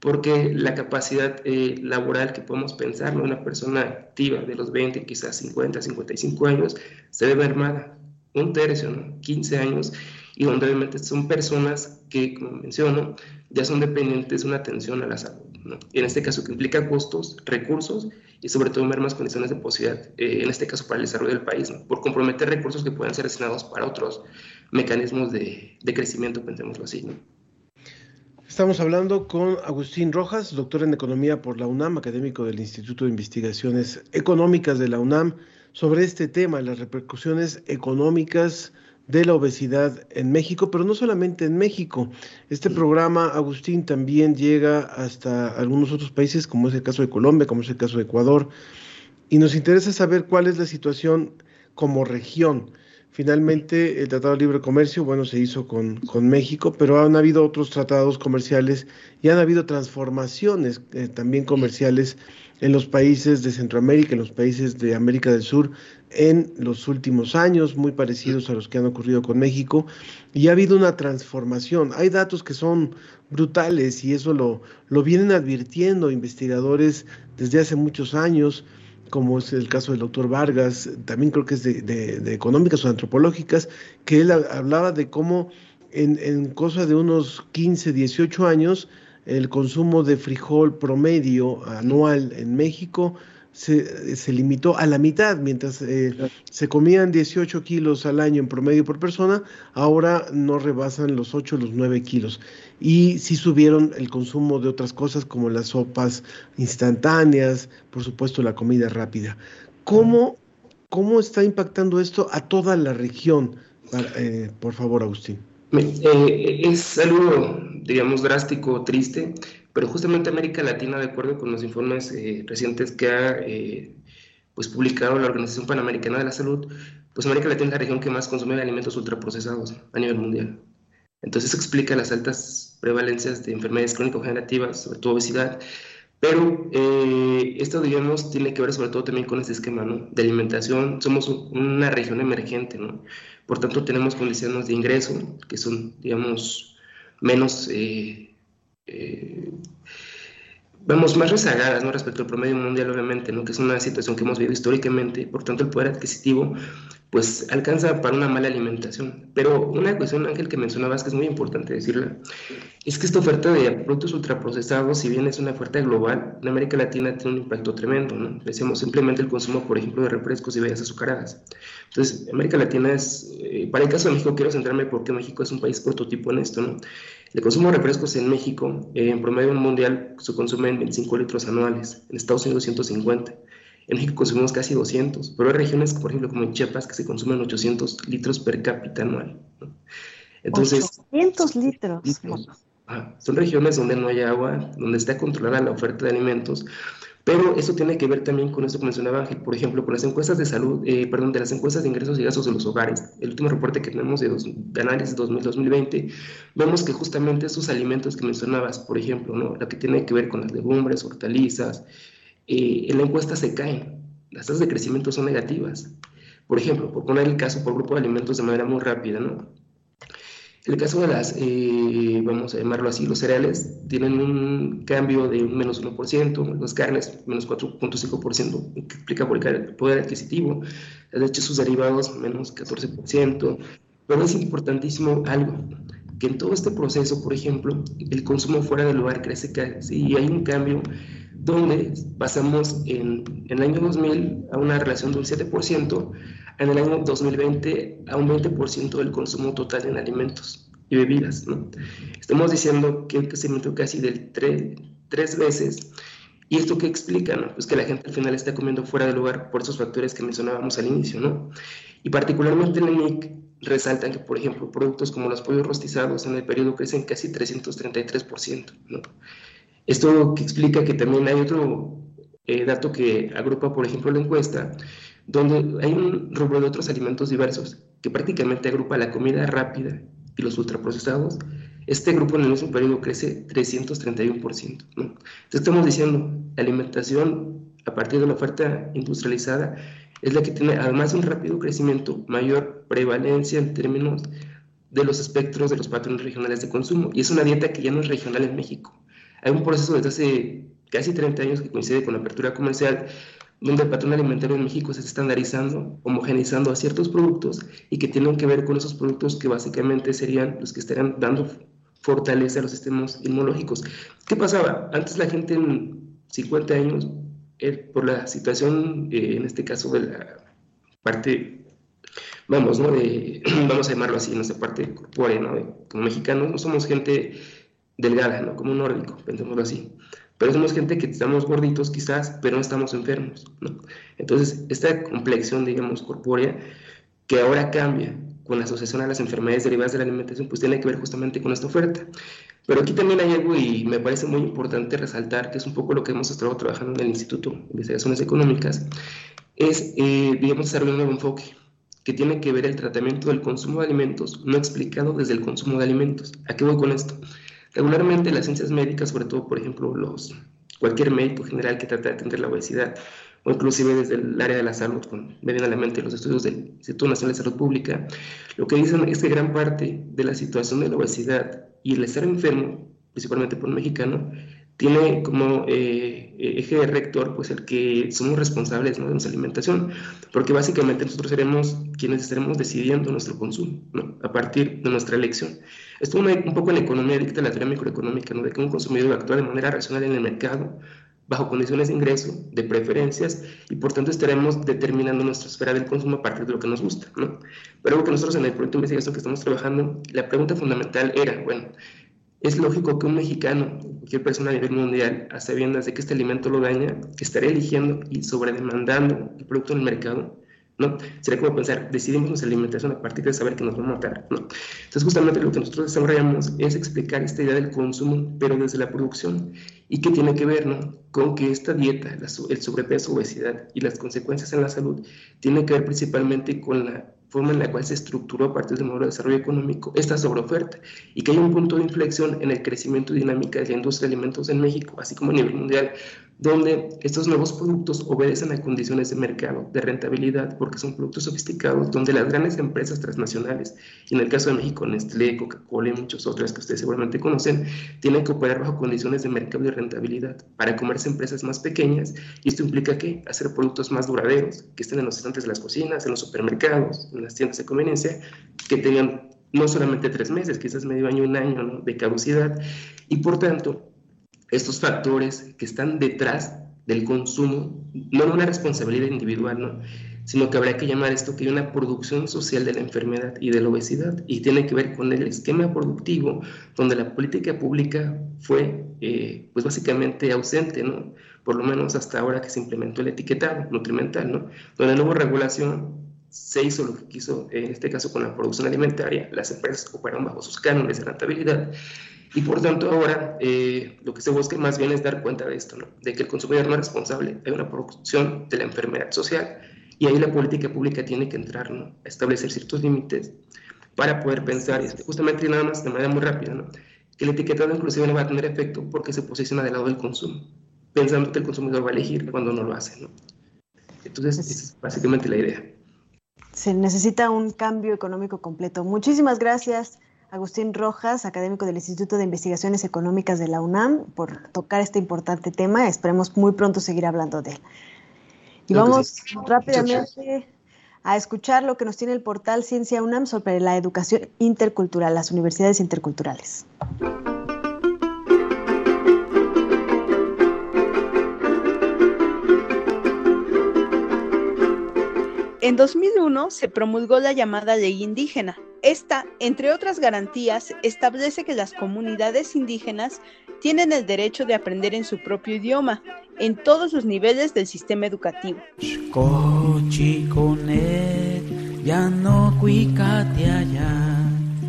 porque la capacidad eh, laboral que podemos pensar, ¿no? Una persona activa de los 20, quizás 50, 55 años, se ve mermada, un tercio, ¿no? 15 años, y donde obviamente son personas que, como menciono, ya son dependientes de una atención a la salud. En este caso que implica costos, recursos y sobre todo mermas condiciones de posibilidad, eh, en este caso para el desarrollo del país, por comprometer recursos que puedan ser destinados para otros mecanismos de, de crecimiento, pensémoslo así. ¿no? Estamos hablando con Agustín Rojas, doctor en Economía por la UNAM, académico del Instituto de Investigaciones Económicas de la UNAM, sobre este tema, las repercusiones económicas de la obesidad en México, pero no solamente en México. Este programa, Agustín, también llega hasta algunos otros países, como es el caso de Colombia, como es el caso de Ecuador, y nos interesa saber cuál es la situación como región. Finalmente, el Tratado de Libre Comercio, bueno, se hizo con, con México, pero han habido otros tratados comerciales y han habido transformaciones eh, también comerciales en los países de Centroamérica, en los países de América del Sur, en los últimos años, muy parecidos a los que han ocurrido con México, y ha habido una transformación. Hay datos que son brutales y eso lo, lo vienen advirtiendo investigadores desde hace muchos años como es el caso del doctor Vargas, también creo que es de, económicas o antropológicas, que él hablaba de cómo en, en cosa de unos 15, 18 años, el consumo de frijol promedio anual en México se, se, limitó a la mitad, mientras eh, se comían 18 kilos al año en promedio por persona, ahora no rebasan los 8 o los 9 kilos. Y sí subieron el consumo de otras cosas como las sopas instantáneas, por supuesto la comida rápida. ¿Cómo, cómo está impactando esto a toda la región? Eh, por favor, Agustín. Eh, es algo, digamos, drástico, triste, pero justamente América Latina, de acuerdo con los informes eh, recientes que ha eh, pues publicado la Organización Panamericana de la Salud, pues América Latina es la región que más consume alimentos ultraprocesados a nivel mundial. Entonces explica las altas prevalencias de enfermedades crónico-generativas, sobre todo obesidad, pero eh, esto, digamos, tiene que ver sobre todo también con este esquema ¿no? de alimentación. Somos una región emergente, ¿no? Por tanto, tenemos condiciones de ingreso que son, digamos, menos eh, eh, vamos más rezagadas ¿no? respecto al promedio mundial, obviamente, ¿no? que es una situación que hemos vivido históricamente, por tanto el poder adquisitivo pues alcanza para una mala alimentación. Pero una cuestión, Ángel, que mencionabas que es muy importante decirla, es que esta oferta de productos ultraprocesados, si bien es una oferta global, en América Latina tiene un impacto tremendo, ¿no? Decíamos simplemente el consumo, por ejemplo, de refrescos y bebidas azucaradas. Entonces, América Latina es, eh, para el caso de México, quiero centrarme porque México es un país prototipo en esto, ¿no? El consumo de refrescos en México, eh, en promedio mundial, se consume en 25 litros anuales, en Estados Unidos 150. En México consumimos casi 200, pero hay regiones, por ejemplo, como en Chiapas, que se consumen 800 litros per cápita anual. Entonces, 800 litros. son regiones donde no hay agua, donde está controlada la oferta de alimentos, pero eso tiene que ver también con eso que mencionaba Ángel, por ejemplo, con las encuestas de salud, eh, perdón, de las encuestas de ingresos y gastos de los hogares. El último reporte que tenemos de, dos, de análisis 2020, vemos que justamente esos alimentos que mencionabas, por ejemplo, ¿no? lo que tiene que ver con las legumbres, hortalizas, eh, en la encuesta se caen. Las tasas de crecimiento son negativas. Por ejemplo, por poner el caso por grupo de alimentos de manera muy rápida, ¿no? El caso de las, eh, vamos a llamarlo así, los cereales tienen un cambio de un menos 1%, las carnes menos 4.5%, que explica por el poder adquisitivo, las leches sus derivados menos 14%, pero es importantísimo algo, que en todo este proceso, por ejemplo, el consumo fuera del lugar crece casi y hay un cambio donde pasamos en, en, el año 2000 a una relación de un 7%, en el año 2020 a un 20% del consumo total en alimentos y bebidas. ¿no? Estamos diciendo que el crecimiento casi del tres veces. ¿Y esto qué explica? No? Pues que la gente al final está comiendo fuera del lugar por esos factores que mencionábamos al inicio. ¿no? Y particularmente en el NIC resaltan que, por ejemplo, productos como los pollos rostizados en el periodo crecen casi 333%. ¿no? Esto que explica que también hay otro eh, dato que agrupa, por ejemplo, la encuesta, donde hay un rubro de otros alimentos diversos que prácticamente agrupa la comida rápida y los ultraprocesados. Este grupo en el mismo periodo crece 331%. ¿no? Entonces estamos diciendo, la alimentación a partir de la oferta industrializada es la que tiene, además de un rápido crecimiento, mayor prevalencia en términos de los espectros de los patrones regionales de consumo. Y es una dieta que ya no es regional en México. Hay un proceso desde hace casi 30 años que coincide con la apertura comercial, donde el patrón alimentario en México se está estandarizando, homogenizando a ciertos productos y que tienen que ver con esos productos que básicamente serían los que estarían dando fortaleza a los sistemas inmunológicos. ¿Qué pasaba? Antes la gente en 50 años, eh, por la situación, eh, en este caso de la parte, vamos, ¿no? De, vamos a llamarlo así, nuestra parte corpórea, ¿no? como mexicanos no somos gente delgada, ¿no? Como un nórdico, pensémoslo así. Pero somos gente que estamos gorditos quizás, pero no estamos enfermos, ¿no? Entonces, esta complexión, digamos, corpórea, que ahora cambia con la asociación a las enfermedades derivadas de la alimentación, pues tiene que ver justamente con esta oferta. Pero aquí también hay algo y me parece muy importante resaltar, que es un poco lo que hemos estado trabajando en el Instituto de Investigaciones Económicas, es, eh, digamos, desarrollar un nuevo enfoque que tiene que ver el tratamiento del consumo de alimentos no explicado desde el consumo de alimentos. ¿A qué voy con esto? Regularmente las ciencias médicas, sobre todo, por ejemplo, los, cualquier médico general que trata de atender la obesidad, o inclusive desde el área de la salud, con a la mente los estudios del Instituto Nacional de Salud Pública, lo que dicen es que gran parte de la situación de la obesidad y el estar enfermo, principalmente por un mexicano, tiene como eh, eje rector pues el que somos responsables de nuestra alimentación, porque básicamente nosotros seremos quienes estaremos decidiendo nuestro consumo a partir de nuestra elección. Esto un, poco en economía dicta la teoría microeconómica, ¿no? de que un consumidor actúa de manera racional en el mercado, bajo condiciones de ingreso, de preferencias, y por tanto estaremos determinando nuestra esfera del consumo a partir de lo que nos gusta. ¿no? Pero que nosotros en el proyecto de investigación que estamos trabajando, la pregunta fundamental era, bueno, es lógico que un mexicano, cualquier persona a nivel mundial, a sabiendas de que este alimento lo daña, estaría eligiendo y sobredemandando el producto en el mercado, ¿no? Sería como pensar, decidimos nuestra alimentación a partir de saber que nos va a matar, ¿no? Entonces, justamente lo que nosotros desarrollamos es explicar esta idea del consumo, pero desde la producción, y que tiene que ver, ¿no? Con que esta dieta, el sobrepeso, obesidad y las consecuencias en la salud, tiene que ver principalmente con la forma en la cual se estructuró a partir del modelo de desarrollo económico esta sobreoferta y que hay un punto de inflexión en el crecimiento y dinámica de la industria de alimentos en México, así como a nivel mundial, donde estos nuevos productos obedecen a condiciones de mercado, de rentabilidad, porque son productos sofisticados, donde las grandes empresas transnacionales, y en el caso de México, Nestlé, Coca-Cola y muchas otras que ustedes seguramente conocen, tienen que operar bajo condiciones de mercado y rentabilidad para comerse empresas más pequeñas, y esto implica que hacer productos más duraderos, que estén en los estantes de las cocinas, en los supermercados, en las tiendas de conveniencia, que tengan no solamente tres meses, quizás medio año, un año de caducidad, y por tanto, estos factores que están detrás del consumo, no una responsabilidad individual, ¿no? sino que habría que llamar esto que hay una producción social de la enfermedad y de la obesidad, y tiene que ver con el esquema productivo, donde la política pública fue, eh, pues básicamente ausente, ¿no? por lo menos hasta ahora que se implementó el etiquetado nutrimental, ¿no? donde no hubo regulación, se hizo lo que quiso, en este caso con la producción alimentaria, las empresas operaron bajo sus cánones de rentabilidad, y por tanto ahora eh, lo que se busca más bien es dar cuenta de esto, ¿no? de que el consumidor no es responsable, hay una producción de la enfermedad social y ahí la política pública tiene que entrar ¿no? a establecer ciertos límites para poder pensar, y justamente nada más de manera muy rápida, ¿no? que el etiquetado inclusive no va a tener efecto porque se posiciona del lado del consumo, pensando que el consumidor va a elegir cuando no lo hace. ¿no? Entonces, esa es básicamente la idea. Se necesita un cambio económico completo. Muchísimas gracias Agustín Rojas, académico del Instituto de Investigaciones Económicas de la UNAM, por tocar este importante tema. Esperemos muy pronto seguir hablando de él. Y vamos rápidamente a escuchar lo que nos tiene el portal Ciencia UNAM sobre la educación intercultural, las universidades interculturales. En 2001 se promulgó la llamada Ley Indígena. Esta, entre otras garantías, establece que las comunidades indígenas tienen el derecho de aprender en su propio idioma, en todos los niveles del sistema educativo.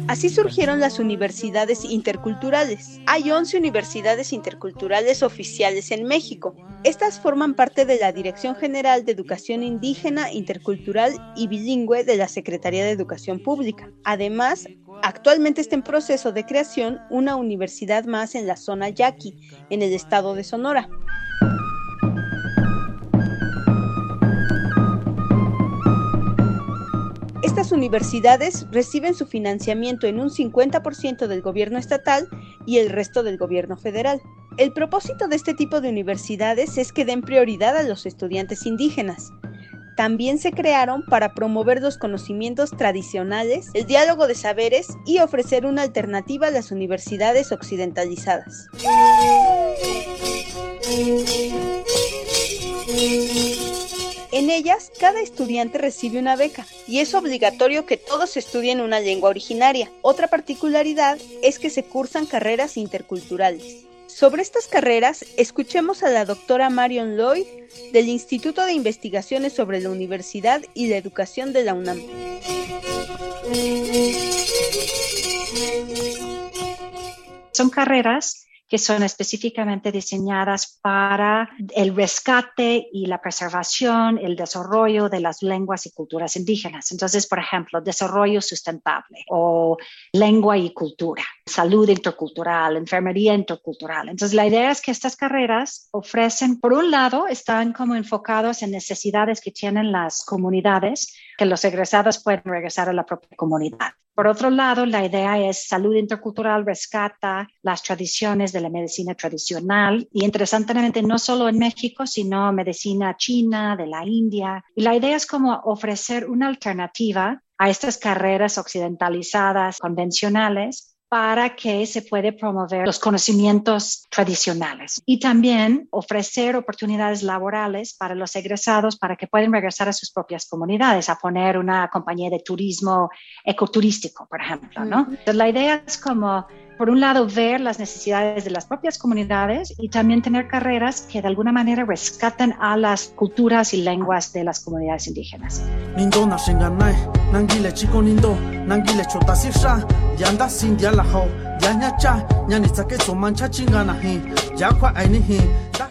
Así surgieron las universidades interculturales. Hay 11 universidades interculturales oficiales en México. Estas forman parte de la Dirección General de Educación Indígena, Intercultural y Bilingüe de la Secretaría de Educación Pública. Además, actualmente está en proceso de creación una universidad más en la zona Yaqui, en el estado de Sonora. Universidades reciben su financiamiento en un 50% del gobierno estatal y el resto del gobierno federal. El propósito de este tipo de universidades es que den prioridad a los estudiantes indígenas. También se crearon para promover los conocimientos tradicionales, el diálogo de saberes y ofrecer una alternativa a las universidades occidentalizadas. En ellas, cada estudiante recibe una beca y es obligatorio que todos estudien una lengua originaria. Otra particularidad es que se cursan carreras interculturales. Sobre estas carreras, escuchemos a la doctora Marion Lloyd del Instituto de Investigaciones sobre la Universidad y la Educación de la UNAM. Son carreras que son específicamente diseñadas para el rescate y la preservación, el desarrollo de las lenguas y culturas indígenas. Entonces, por ejemplo, desarrollo sustentable o lengua y cultura, salud intercultural, enfermería intercultural. Entonces, la idea es que estas carreras ofrecen, por un lado, están como enfocados en necesidades que tienen las comunidades, que los egresados pueden regresar a la propia comunidad. Por otro lado, la idea es salud intercultural rescata las tradiciones de la medicina tradicional y interesantemente no solo en México, sino medicina china, de la India. Y la idea es como ofrecer una alternativa a estas carreras occidentalizadas convencionales para que se puede promover los conocimientos tradicionales y también ofrecer oportunidades laborales para los egresados para que puedan regresar a sus propias comunidades, a poner una compañía de turismo ecoturístico, por ejemplo, ¿no? Entonces, la idea es como por un lado, ver las necesidades de las propias comunidades y también tener carreras que de alguna manera rescaten a las culturas y lenguas de las comunidades indígenas.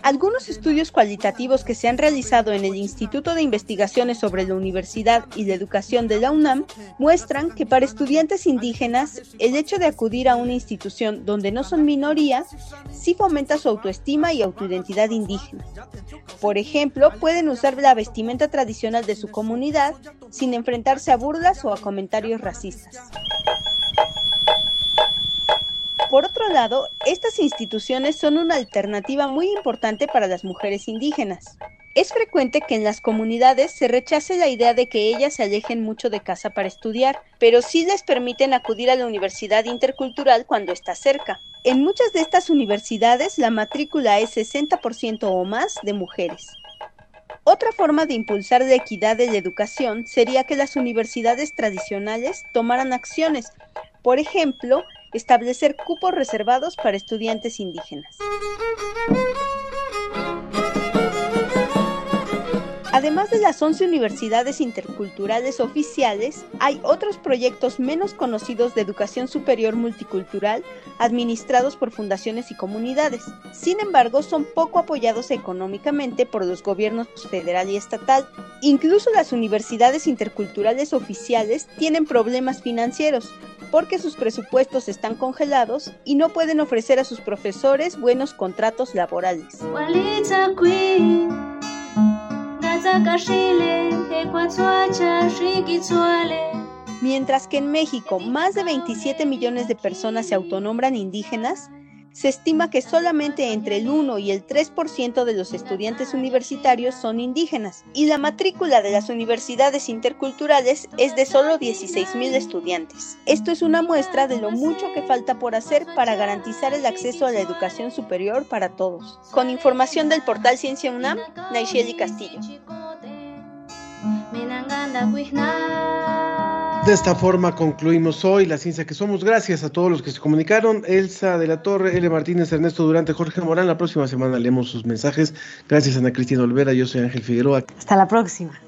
Algunos estudios cualitativos que se han realizado en el Instituto de Investigaciones sobre la Universidad y la Educación de la UNAM muestran que para estudiantes indígenas el hecho de acudir a una institución donde no son minoría sí fomenta su autoestima y autoidentidad indígena. Por ejemplo, pueden usar la vestimenta tradicional de su comunidad sin enfrentarse a burlas o a comentarios racistas. Por otro lado, estas instituciones son una alternativa muy importante para las mujeres indígenas. Es frecuente que en las comunidades se rechace la idea de que ellas se alejen mucho de casa para estudiar, pero sí les permiten acudir a la universidad intercultural cuando está cerca. En muchas de estas universidades la matrícula es 60% o más de mujeres. Otra forma de impulsar la equidad de la educación sería que las universidades tradicionales tomaran acciones, por ejemplo, establecer cupos reservados para estudiantes indígenas. Además de las 11 universidades interculturales oficiales, hay otros proyectos menos conocidos de educación superior multicultural administrados por fundaciones y comunidades. Sin embargo, son poco apoyados económicamente por los gobiernos federal y estatal. Incluso las universidades interculturales oficiales tienen problemas financieros porque sus presupuestos están congelados y no pueden ofrecer a sus profesores buenos contratos laborales. Mientras que en México más de 27 millones de personas se autonombran indígenas, se estima que solamente entre el 1 y el 3% de los estudiantes universitarios son indígenas y la matrícula de las universidades interculturales es de solo 16.000 estudiantes. Esto es una muestra de lo mucho que falta por hacer para garantizar el acceso a la educación superior para todos. Con información del portal Ciencia UNAM, Naisheli Castillo. De esta forma concluimos hoy la ciencia que somos. Gracias a todos los que se comunicaron. Elsa de la Torre, L. Martínez, Ernesto Durante, Jorge Morán. La próxima semana leemos sus mensajes. Gracias Ana Cristina Olvera. Yo soy Ángel Figueroa. Hasta la próxima.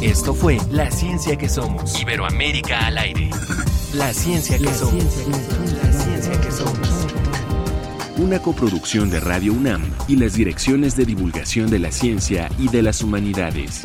Esto fue La Ciencia que Somos. Iberoamérica al aire. La ciencia que somos. la ciencia que somos. Una coproducción de Radio UNAM y las direcciones de divulgación de la ciencia y de las humanidades.